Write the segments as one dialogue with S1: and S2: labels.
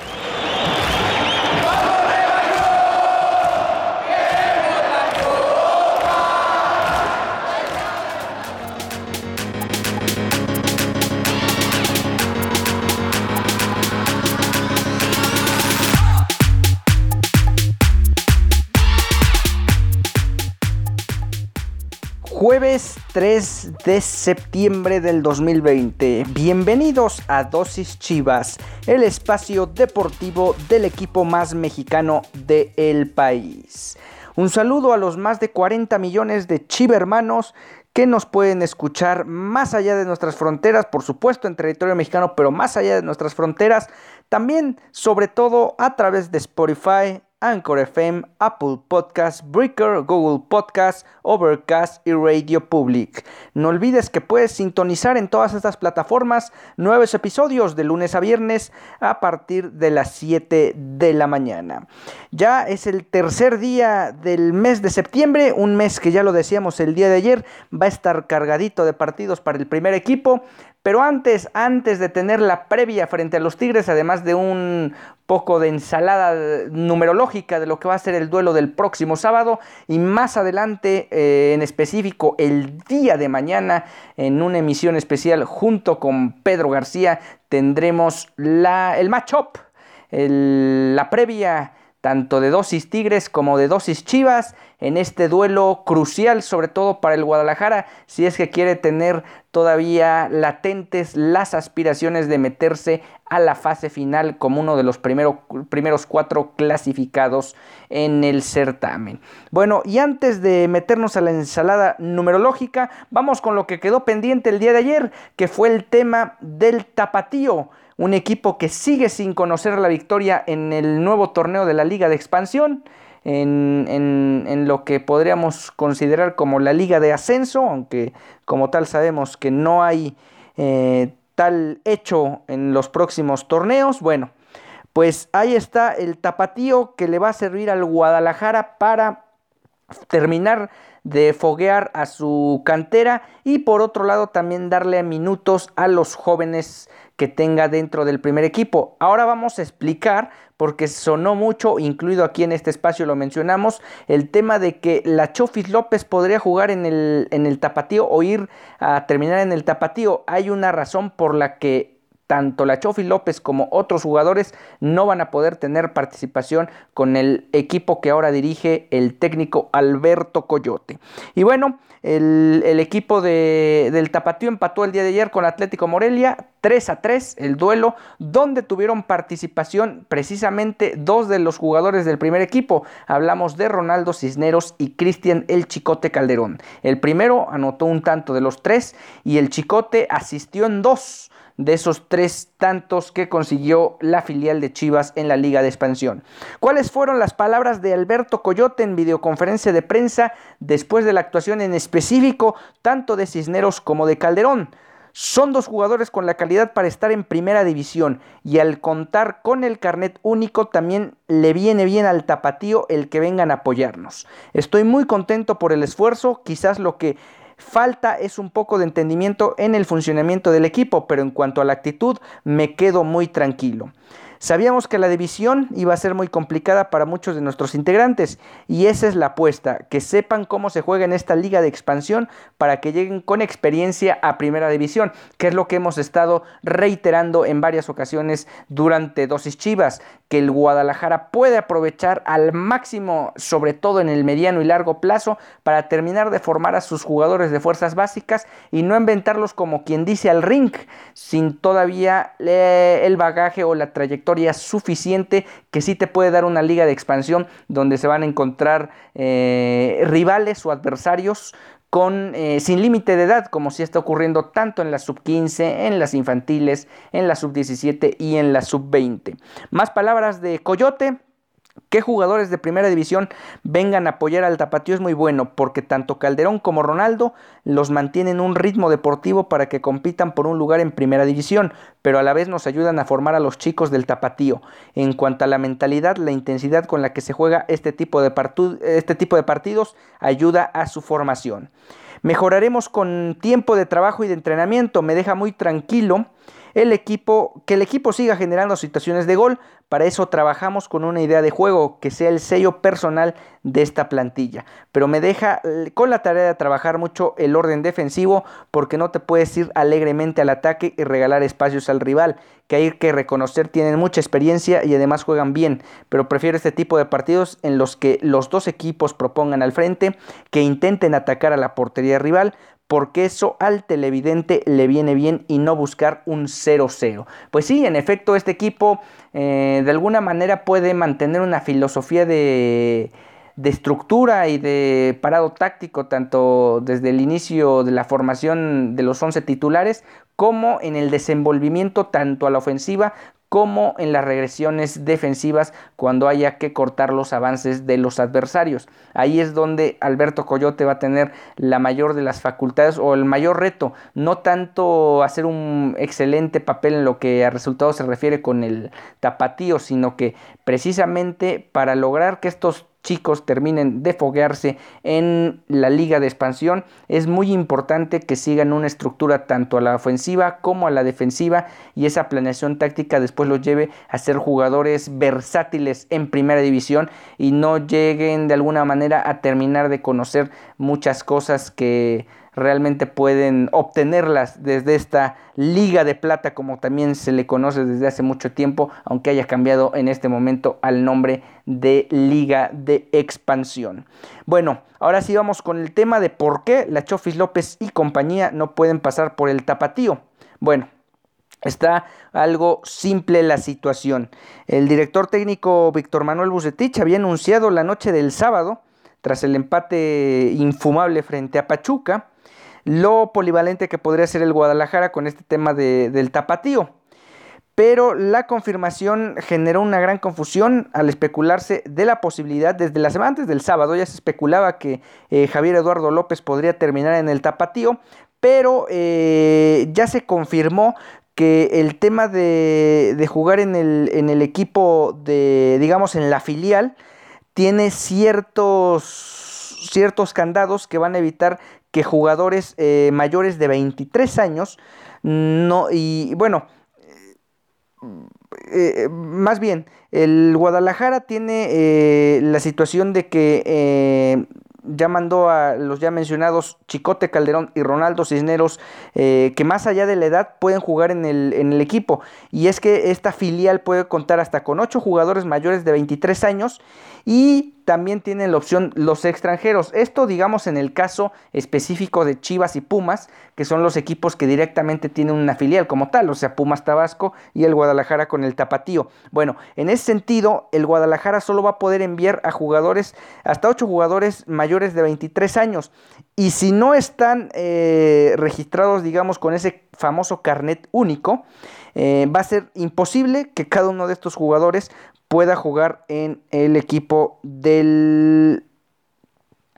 S1: 何? Jueves 3 de septiembre del 2020. Bienvenidos a Dosis Chivas, el espacio deportivo del equipo más mexicano del país. Un saludo a los más de 40 millones de chivermanos que nos pueden escuchar más allá de nuestras fronteras, por supuesto en territorio mexicano, pero más allá de nuestras fronteras, también sobre todo a través de Spotify, Anchor FM, Apple Podcast, Breaker, Google Podcast, Overcast y Radio Public. No olvides que puedes sintonizar en todas estas plataformas nuevos episodios de lunes a viernes a partir de las 7 de la mañana. Ya es el tercer día del mes de septiembre, un mes que ya lo decíamos el día de ayer, va a estar cargadito de partidos para el primer equipo. Pero antes, antes de tener la previa frente a los Tigres, además de un poco de ensalada numerológica de lo que va a ser el duelo del próximo sábado y más adelante, eh, en específico el día de mañana, en una emisión especial junto con Pedro García, tendremos la, el matchup, la previa tanto de dosis Tigres como de dosis Chivas en este duelo crucial, sobre todo para el Guadalajara, si es que quiere tener todavía latentes las aspiraciones de meterse a la fase final como uno de los primeros cuatro clasificados en el certamen. Bueno, y antes de meternos a la ensalada numerológica, vamos con lo que quedó pendiente el día de ayer, que fue el tema del tapatío un equipo que sigue sin conocer la victoria en el nuevo torneo de la Liga de Expansión, en, lo que podríamos considerar como la Liga de Ascenso, aunque como tal sabemos que no hay eh, tal hecho en los próximos torneos. Bueno, pues ahí está el tapatío que le va a servir al Guadalajara para terminar de foguear a su cantera y por otro lado también darle minutos a los jóvenes que tenga dentro del primer equipo. Ahora vamos a explicar, porque sonó mucho, incluido aquí en este espacio lo mencionamos, el tema de que la Chofis López podría jugar en el, en el tapatío o ir a terminar en el tapatío. Hay una razón por la que tanto la Chofi López como otros jugadores no van a poder tener participación con el equipo que ahora dirige el técnico Alberto Coyote. Y bueno, el, equipo del Tapatío empató el día de ayer con Atlético Morelia 3 a 3 el duelo donde tuvieron participación precisamente dos de los jugadores del primer equipo. Hablamos de Ronaldo Cisneros y Cristian El Chicote Calderón. El primero anotó un tanto de los tres y el Chicote asistió en dos de esos tres tantos que consiguió la filial de Chivas en la Liga de Expansión. ¿Cuáles fueron las palabras de Alberto Coyote en videoconferencia de prensa después de la actuación en específico tanto de Cisneros como de Calderón? Son dos jugadores con la calidad para estar en primera división y al contar con el carnet único también le viene bien al tapatío el que vengan a apoyarnos. Estoy muy contento por el esfuerzo, quizás lo que Falta es un poco de entendimiento en el funcionamiento del equipo, pero en cuanto a la actitud me quedo muy tranquilo. Sabíamos que la división iba a ser muy complicada para muchos de nuestros integrantes y esa es la apuesta, que sepan cómo se juega en esta liga de expansión para que lleguen con experiencia a primera división, que es lo que hemos estado reiterando en varias ocasiones durante dosis chivas, que el Guadalajara puede aprovechar al máximo, sobre todo en el mediano y largo plazo, para terminar de formar a sus jugadores de fuerzas básicas y no inventarlos como quien dice al ring, sin todavía eh, el bagaje o la trayectoria suficiente que sí te puede dar una liga de expansión donde se van a encontrar eh, rivales o adversarios con, eh, sin límite de edad, como si está ocurriendo tanto en la sub-15, en las infantiles, en la sub-17 y en la sub-20. Más palabras de Coyote. Que jugadores de primera división vengan a apoyar al Tapatío es muy bueno, porque tanto Calderón como Ronaldo los mantienen un ritmo deportivo para que compitan por un lugar en primera división, pero a la vez nos ayudan a formar a los chicos del Tapatío. En cuanto a la mentalidad, la intensidad con la que se juega este tipo de, este tipo de partidos ayuda a su formación. Mejoraremos con tiempo de trabajo y de entrenamiento, me deja muy tranquilo el equipo, que el equipo siga generando situaciones de gol. Para eso trabajamos con una idea de juego que sea el sello personal de esta plantilla. Pero me deja eh, con la tarea de trabajar mucho el orden defensivo porque no te puedes ir alegremente al ataque y regalar espacios al rival, que hay que reconocer tienen mucha experiencia y además juegan bien. Pero prefiero este tipo de partidos en los que los dos equipos propongan al frente, que intenten atacar a la portería rival porque eso al televidente le viene bien y no buscar un 0-0. Pues sí, en efecto, este equipo eh, de alguna manera puede mantener una filosofía de, de estructura y de parado táctico, tanto desde el inicio de la formación de los 11 titulares, como en el desenvolvimiento tanto a la ofensiva como en las regresiones defensivas cuando haya que cortar los avances de los adversarios. Ahí es donde Alberto Coyote va a tener la mayor de las facultades o el mayor reto, no tanto hacer un excelente papel en lo que a resultados se refiere con el tapatío, sino que precisamente para lograr que estos chicos terminen de foguearse en la liga de expansión, es muy importante que sigan una estructura tanto a la ofensiva como a la defensiva y esa planeación táctica después los lleve a ser jugadores versátiles en primera división y no lleguen de alguna manera a terminar de conocer muchas cosas que realmente pueden obtenerlas desde esta liga de plata como también se le conoce desde hace mucho tiempo, aunque haya cambiado en este momento al nombre de liga de expansión. Bueno, ahora sí vamos con el tema de por qué la Chofis López y compañía no pueden pasar por el tapatío. Bueno, Está algo simple la situación. El director técnico Víctor Manuel Bucetich había anunciado la noche del sábado, tras el empate infumable frente a Pachuca, lo polivalente que podría ser el Guadalajara con este tema del tapatío. Pero la confirmación generó una gran confusión al especularse de la posibilidad, desde la semana antes del sábado ya se especulaba que eh, Javier Eduardo López podría terminar en el tapatío, pero eh, ya se confirmó que el tema de, de jugar en el, en el equipo de, digamos, en la filial, tiene ciertos, ciertos candados que van a evitar que jugadores eh, mayores de 23 años no y bueno eh, más bien el Guadalajara tiene la situación de que ya mandó a los ya mencionados Chicote Calderón y Ronaldo Cisneros, eh, que más allá de la edad pueden jugar en el, en el, equipo. Y es que esta filial puede contar hasta con 8 jugadores mayores de 23 años y también tienen la opción los extranjeros. Esto digamos en el caso específico de Chivas y Pumas, que son los equipos que directamente tienen una filial como tal, o sea, Pumas Tabasco y el Guadalajara con el Tapatío. Bueno, en ese sentido, el Guadalajara solo va a poder enviar a jugadores, hasta 8 jugadores mayores de 23 años. Y si no están eh, registrados, digamos, con ese famoso carnet único, eh, va a ser imposible que cada uno de estos jugadores pueda jugar en el equipo del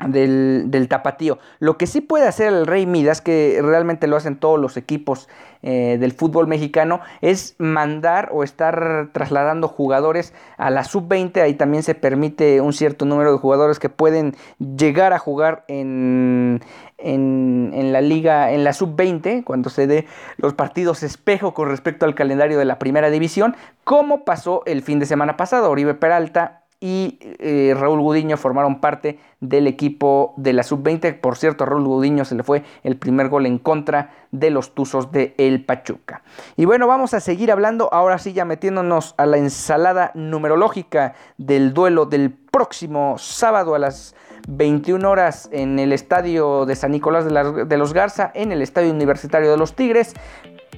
S1: del, tapatío. Lo que sí puede hacer el Rey Midas, que realmente lo hacen todos los equipos eh, del fútbol mexicano, es mandar o estar trasladando jugadores a la sub-20. Ahí también se permite un cierto número de jugadores que pueden llegar a jugar en, en, en la liga, en la sub-20, cuando se dé los partidos espejo con respecto al calendario de la primera división, como pasó el fin de semana pasado. Oribe Peralta y eh, Raúl Gudiño formaron parte del equipo de la sub-20. Por cierto, a Raúl Gudiño se le fue el primer gol en contra de los Tuzos de El Pachuca. Y bueno, vamos a seguir hablando, ahora sí ya metiéndonos a la ensalada numerológica del duelo del próximo sábado a las 21 horas en el estadio de San Nicolás de, de los Garza, en el estadio universitario de los Tigres.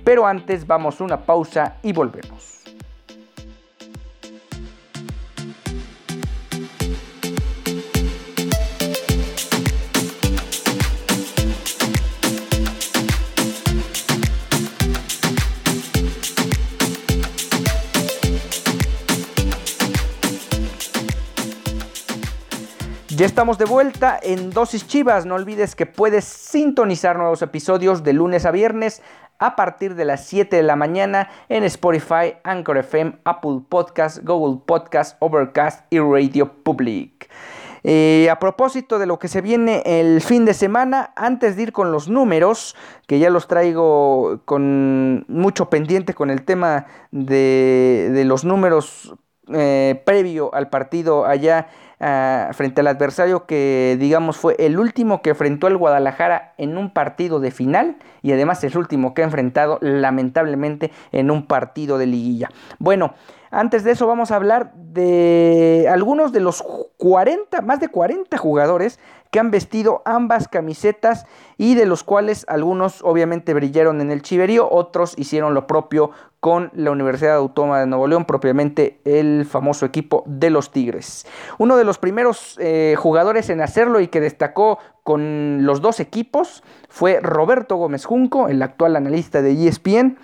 S1: Pero antes vamos a una pausa y volvemos. Ya estamos de vuelta en Dosis Chivas. No olvides que puedes sintonizar nuevos episodios de lunes a viernes a partir de las 7 de la mañana en Spotify, Anchor FM, Apple Podcast, Google Podcast, Overcast y Radio Public. Eh, a propósito de lo que se viene el fin de semana, antes de ir con los números, que ya los traigo con mucho pendiente con el tema de, de los números eh, previo al partido allá ah, frente al adversario que digamos fue el último que enfrentó al Guadalajara en un partido de final y además el último que ha enfrentado lamentablemente en un partido de liguilla. Bueno, antes de eso vamos a hablar de algunos de los 40, más de 40 jugadores que han vestido ambas camisetas y de los cuales algunos obviamente brillaron en el chiverío, otros hicieron lo propio con la Universidad Autónoma de Nuevo León, propiamente el famoso equipo de los Tigres. Uno de los primeros eh, jugadores en hacerlo y que destacó con los dos equipos fue Roberto Gómez Junco, el actual analista de ESPN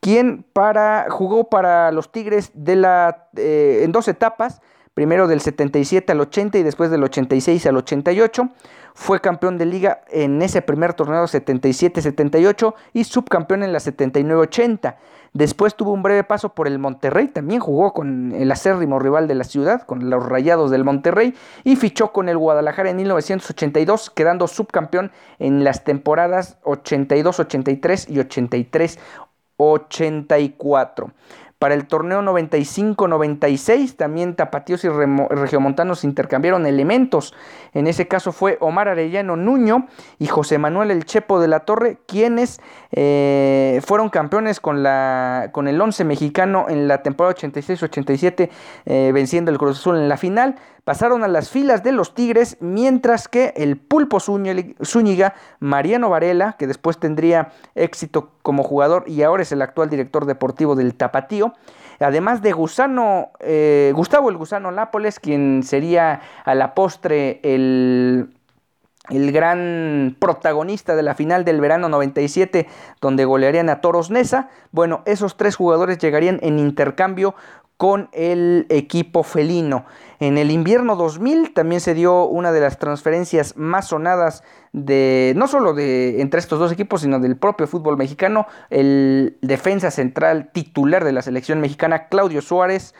S1: quien para, jugó para los Tigres de la, eh, en dos etapas, primero del 77 al 80 y después del 86 al 88. Fue campeón de liga en ese primer torneo 77-78 y subcampeón en la 79-80. Después tuvo un breve paso por el Monterrey, también jugó con el acérrimo rival de la ciudad, con los Rayados del Monterrey, y fichó con el Guadalajara en 1982, quedando subcampeón en las temporadas 82-83 y 83 84. Para el torneo 95-96 también Tapatíos y Regiomontanos intercambiaron elementos. En ese caso fue Omar Arellano Nuño y José Manuel El Chepo de la Torre, quienes eh, fueron campeones con, la, con el 11 mexicano en la temporada 86-87, eh, venciendo el Cruz Azul en la final pasaron a las filas de los Tigres, mientras que el Pulpo Zúñiga, Mariano Varela, que después tendría éxito como jugador y ahora es el actual director deportivo del Tapatío, además de Gusano, eh, Gustavo el Gusano Nápoles, quien sería a la postre el el gran protagonista de la final del verano 97, donde golearían a Toros Nesa. Bueno, esos tres jugadores llegarían en intercambio con el equipo felino. En el invierno 2000 también se dio una de las transferencias más sonadas de no solo de entre estos dos equipos, sino del propio fútbol mexicano, el defensa central titular de la selección mexicana Claudio Suárez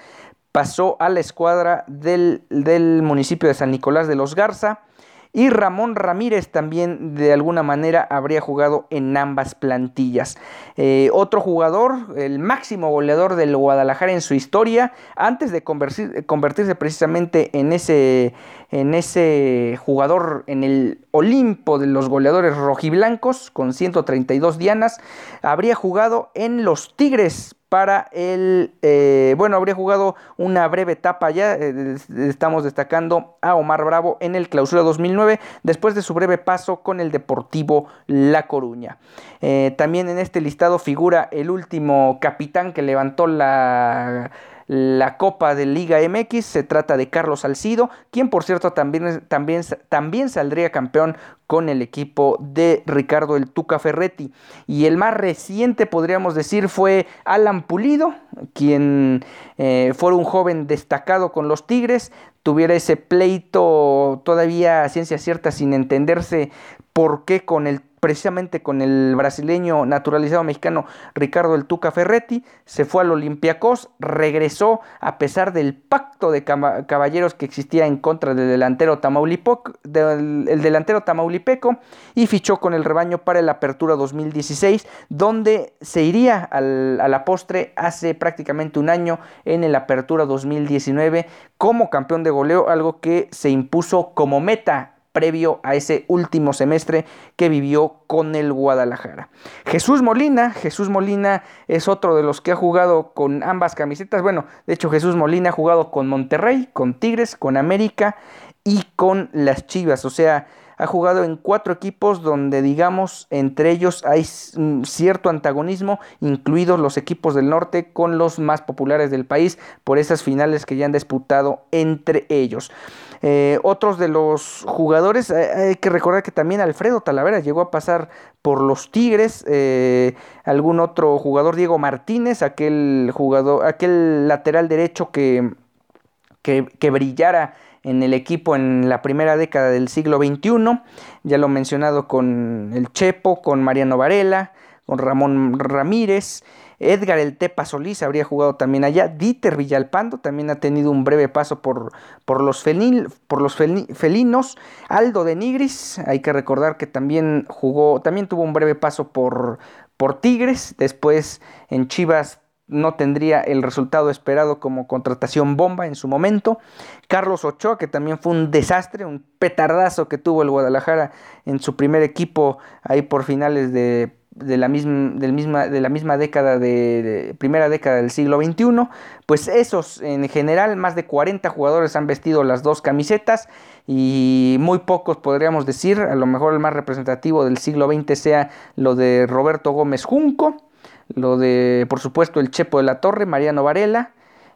S1: pasó a la escuadra del, del municipio de San Nicolás de los Garza y Ramón Ramírez también de alguna manera habría jugado en ambas plantillas. Eh, otro jugador, el máximo goleador del Guadalajara en su historia, antes de convertirse precisamente en ese, en ese jugador en el Olimpo de los goleadores rojiblancos con 132 dianas, habría jugado en los Tigres para el, eh, bueno, habría jugado una breve etapa ya, eh, estamos destacando a Omar Bravo en el clausura 2009, después de su breve paso con el Deportivo La Coruña. Eh, también en este listado figura el último capitán que levantó la la Copa de Liga MX. Se trata de Carlos Salcido, quien por cierto también, también, también saldría campeón con el equipo de Ricardo el Tuca Ferretti. Y el más reciente, podríamos decir, fue Alan Pulido, quien eh, fue un joven destacado con los Tigres, tuviera ese pleito todavía a ciencia cierta sin entenderse por qué con el precisamente con el brasileño naturalizado mexicano Ricardo el Tuca Ferretti, se fue al Olympiacos, regresó a pesar del pacto de caballeros que existía en contra del delantero, del, delantero tamaulipeco y fichó con el rebaño para la Apertura 2016, donde se iría a la postre hace prácticamente un año en el Apertura 2019 como campeón de goleo, algo que se impuso como meta previo a ese último semestre que vivió con el Guadalajara. Jesús Molina, Jesús Molina es otro de los que ha jugado con ambas camisetas. Bueno, de hecho Jesús Molina ha jugado con Monterrey, con Tigres, con América y con las Chivas. O sea, ha jugado en cuatro equipos donde digamos entre ellos hay cierto antagonismo, incluidos los equipos del norte con los más populares del país por esas finales que ya han disputado entre ellos. Eh, otros de los jugadores, eh, hay que recordar que también Alfredo Talavera llegó a pasar por los Tigres, eh, algún otro jugador, Diego Martínez, aquel jugador, aquel lateral derecho que, que, que brillara en el equipo en la primera década del siglo XXI. Ya lo mencionado con el Chepo, con Mariano Varela, con Ramón Ramírez. Edgar El Tepa Solís habría jugado también allá. Dieter Villalpando también ha tenido un breve paso por, por, los, por los felinos. Aldo de Nigris, hay que recordar que también jugó, también tuvo un breve paso por, por Tigres. Después en Chivas no tendría el resultado esperado como contratación bomba en su momento. Carlos Ochoa, que también fue un desastre, un petardazo que tuvo el Guadalajara en su primer equipo ahí por finales de, la, misma, del misma, de la misma década, de, primera década del siglo XXI. Pues esos, en general, más de 40 jugadores han vestido las dos camisetas y muy pocos podríamos decir, a lo mejor el más representativo del siglo XX sea lo de Roberto Gómez Junco lo de, por supuesto, el Chepo de la Torre, Mariano Varela,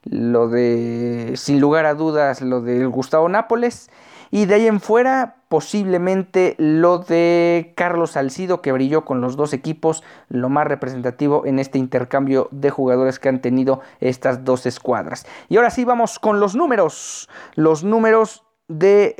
S1: lo de, sin lugar a dudas, lo de Gustavo Nápoles, y de ahí en fuera, posiblemente lo de Carlos Salcido, que brilló con los dos equipos, lo más representativo en este intercambio de jugadores que han tenido estas dos escuadras. Y ahora sí, vamos con los números. Los números de,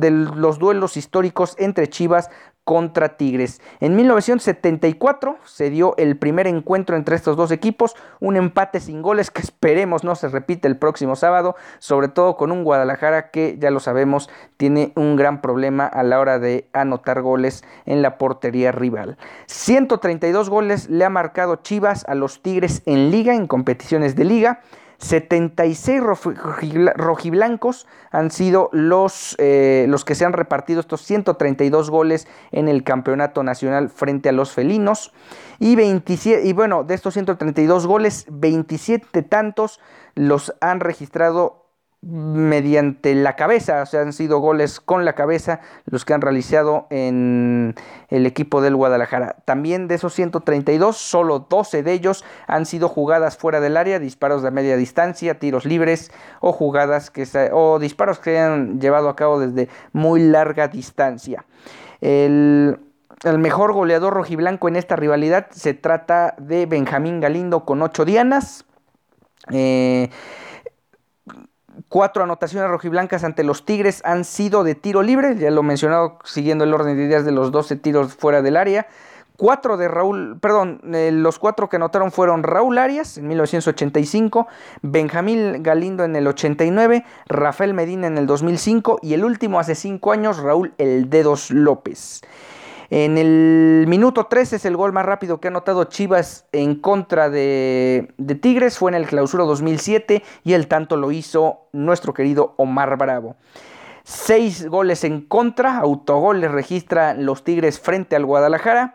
S1: de, los duelos históricos entre Chivas contra Tigres. En 1974 se dio el primer encuentro entre estos dos equipos, un empate sin goles que esperemos no se repite el próximo sábado, sobre todo con un Guadalajara que ya lo sabemos tiene un gran problema a la hora de anotar goles en la portería rival. 132 goles le ha marcado Chivas a los Tigres en liga, en competiciones de liga. 76 rojiblancos han sido los, eh, los que se han repartido estos 132 goles en el campeonato nacional frente a los felinos. Y, 27, y bueno, de estos 132 goles, 27 tantos los han registrado mediante la cabeza, o sea, han sido goles con la cabeza los que han realizado en el equipo del Guadalajara. También de esos 132, solo 12 de ellos han sido jugadas fuera del área, disparos de media distancia, tiros libres o jugadas que o disparos que han llevado a cabo desde muy larga distancia. El, el mejor goleador rojiblanco en esta rivalidad se trata de Benjamín Galindo con 8 dianas. Eh, Cuatro anotaciones rojiblancas ante los Tigres han sido de tiro libre, ya lo he mencionado siguiendo el orden de ideas de los 12 tiros fuera del área. Cuatro de Raúl, perdón, eh, los cuatro que anotaron fueron Raúl Arias en 1985, Benjamín Galindo en el 89, Rafael Medina en el 2005 y el último hace cinco años, Raúl El Dedos López. En el minuto 13 es el gol más rápido que ha anotado Chivas en contra de, Tigres. Fue en el clausura 2007 y el tanto lo hizo nuestro querido Omar Bravo. Seis goles en contra, autogoles registra los Tigres frente al Guadalajara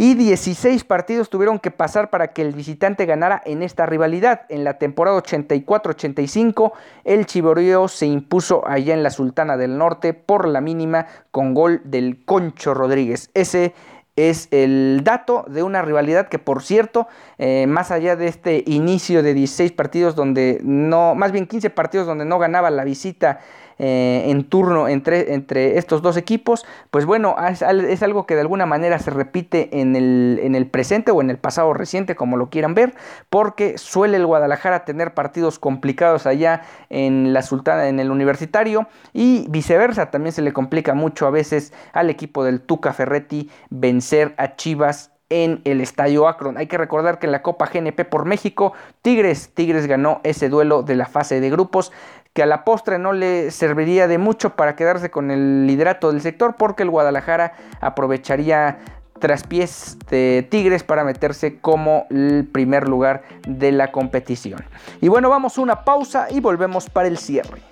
S1: y 16 partidos tuvieron que pasar para que el visitante ganara en esta rivalidad. En la temporada 84-85, el Chivorío se impuso allá en la Sultana del Norte por la mínima con gol del Concho Rodríguez. Ese es el dato de una rivalidad que, por cierto, eh, más allá de este inicio de 16 partidos donde no, más bien 15 partidos donde no ganaba la visita eh, en turno entre, entre estos dos equipos, pues bueno, es, algo que de alguna manera se repite en el, en el presente o en el pasado reciente, como lo quieran ver, porque suele el Guadalajara tener partidos complicados allá en la Sultana, en el universitario, y viceversa, también se le complica mucho a veces al equipo del Tuca Ferretti vencer a Chivas en el Estadio Akron. Hay que recordar que en la Copa GNP por México, Tigres, Tigres ganó ese duelo de la fase de grupos que a la postre no le serviría de mucho para quedarse con el liderato del sector porque el Guadalajara aprovecharía traspiés de Tigres para meterse como el primer lugar de la competición. Y bueno, vamos a una pausa y volvemos para el cierre.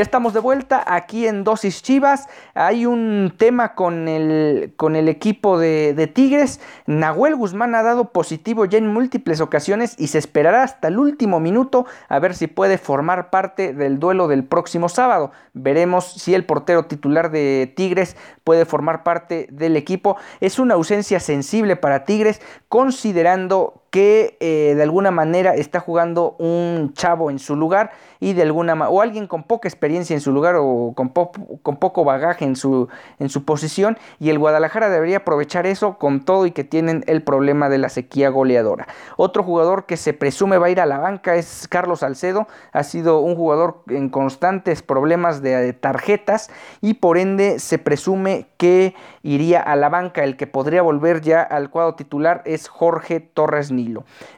S1: Ya estamos de vuelta aquí en Dosis Chivas. Hay un tema con el, con el equipo de, Tigres. Nahuel Guzmán ha dado positivo ya en múltiples ocasiones y se esperará hasta el último minuto a ver si puede formar parte del duelo del próximo sábado. Veremos si el portero titular de Tigres puede formar parte del equipo. Es una ausencia sensible para Tigres considerando que eh, de alguna manera está jugando un chavo en su lugar y de alguna o alguien con poca experiencia en su lugar o con, poco bagaje en su, en su posición y el Guadalajara debería aprovechar eso con todo y que tienen el problema de la sequía goleadora. Otro jugador que se presume va a ir a la banca es Carlos Salcedo, ha sido un jugador en constantes problemas de tarjetas y por ende se presume que iría a la banca, el que podría volver ya al cuadro titular es Jorge Torres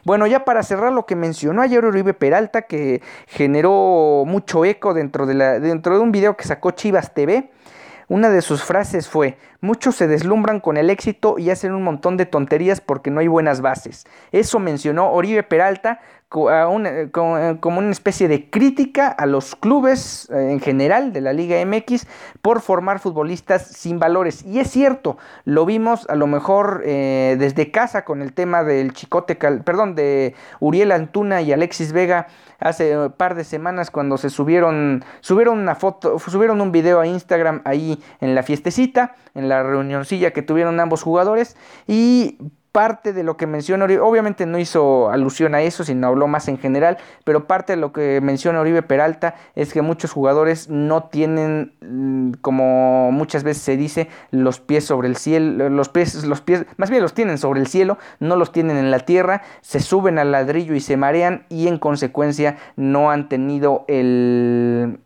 S1: Bueno, ya para cerrar lo que mencionó ayer Uribe Peralta que generó mucho eco dentro de, dentro de un video que sacó Chivas TV. Una de sus frases fue, muchos se deslumbran con el éxito y hacen un montón de tonterías porque no hay buenas bases. Eso mencionó Oribe Peralta eh, como una especie de crítica a los clubes eh, en general de la Liga MX por formar futbolistas sin valores. Y es cierto, lo vimos a lo mejor eh, desde casa con el tema del Chicote, perdón, de Uriel Antuna y Alexis Vega hace un par de semanas cuando se subieron, subieron una foto, subieron un video a Instagram ahí en la fiestecita, en la reunioncilla que tuvieron ambos jugadores. Y parte de lo que menciona Oribe, obviamente no hizo alusión a eso, sino habló más en general, pero parte de lo que menciona Oribe Peralta es que muchos jugadores no tienen, mm, como muchas veces se dice, los pies sobre el cielo, los pies, los pies, más bien los tienen sobre el cielo, no los tienen en la tierra, se suben al ladrillo y se marean y en consecuencia no han tenido el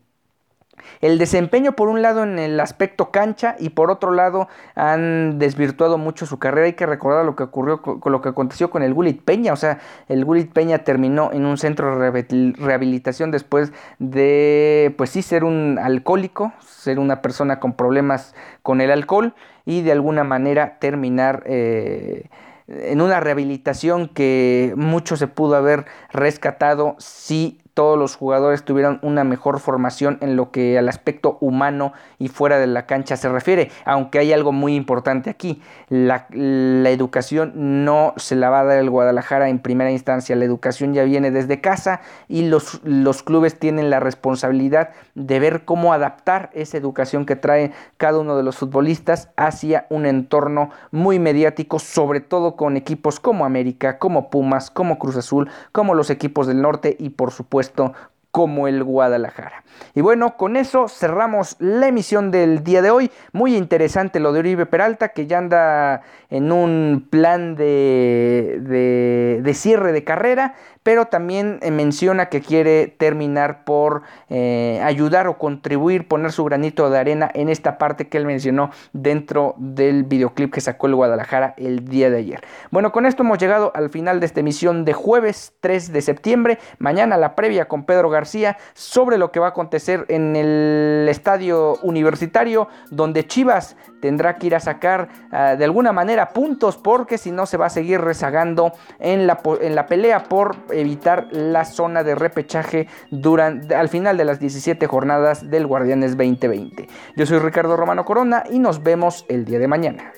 S1: el desempeño por un lado en el aspecto cancha y por otro lado han desvirtuado mucho su carrera. Hay que recordar lo que ocurrió con, lo que aconteció con el Gulit Peña. O sea, el Gulit Peña terminó en un centro de rehabilitación después de, pues sí, ser un alcohólico, ser una persona con problemas con el alcohol y de alguna manera terminar... Eh, en una rehabilitación que mucho se pudo haber rescatado si todos los jugadores tuvieran una mejor formación en lo que al aspecto humano y fuera de la cancha se refiere. Aunque hay algo muy importante aquí, la, educación no se la va a dar el Guadalajara en primera instancia, la educación ya viene desde casa y los, los clubes tienen la responsabilidad de ver cómo adaptar esa educación que trae cada uno de los futbolistas hacia un entorno muy mediático, sobre todo con equipos como América, como Pumas, como Cruz Azul, como los equipos del norte y por supuesto ですと como el Guadalajara. Y bueno, con eso cerramos la emisión del día de hoy. Muy interesante lo de Uribe Peralta, que ya anda en un plan de, de, cierre de carrera, pero también eh, menciona que quiere terminar por eh, ayudar o contribuir, poner su granito de arena en esta parte que él mencionó dentro del videoclip que sacó el Guadalajara el día de ayer. Bueno, con esto hemos llegado al final de esta emisión de jueves 3 de septiembre. Mañana la previa con Pedro García sobre lo que va a acontecer en el estadio universitario, donde Chivas tendrá que ir a sacar ah, de alguna manera puntos, porque si no se va a seguir rezagando en la, en la pelea por evitar la zona de repechaje durante, al final de las 17 jornadas del Guardianes 2020. Yo soy Ricardo Romano Corona y nos vemos el día de mañana.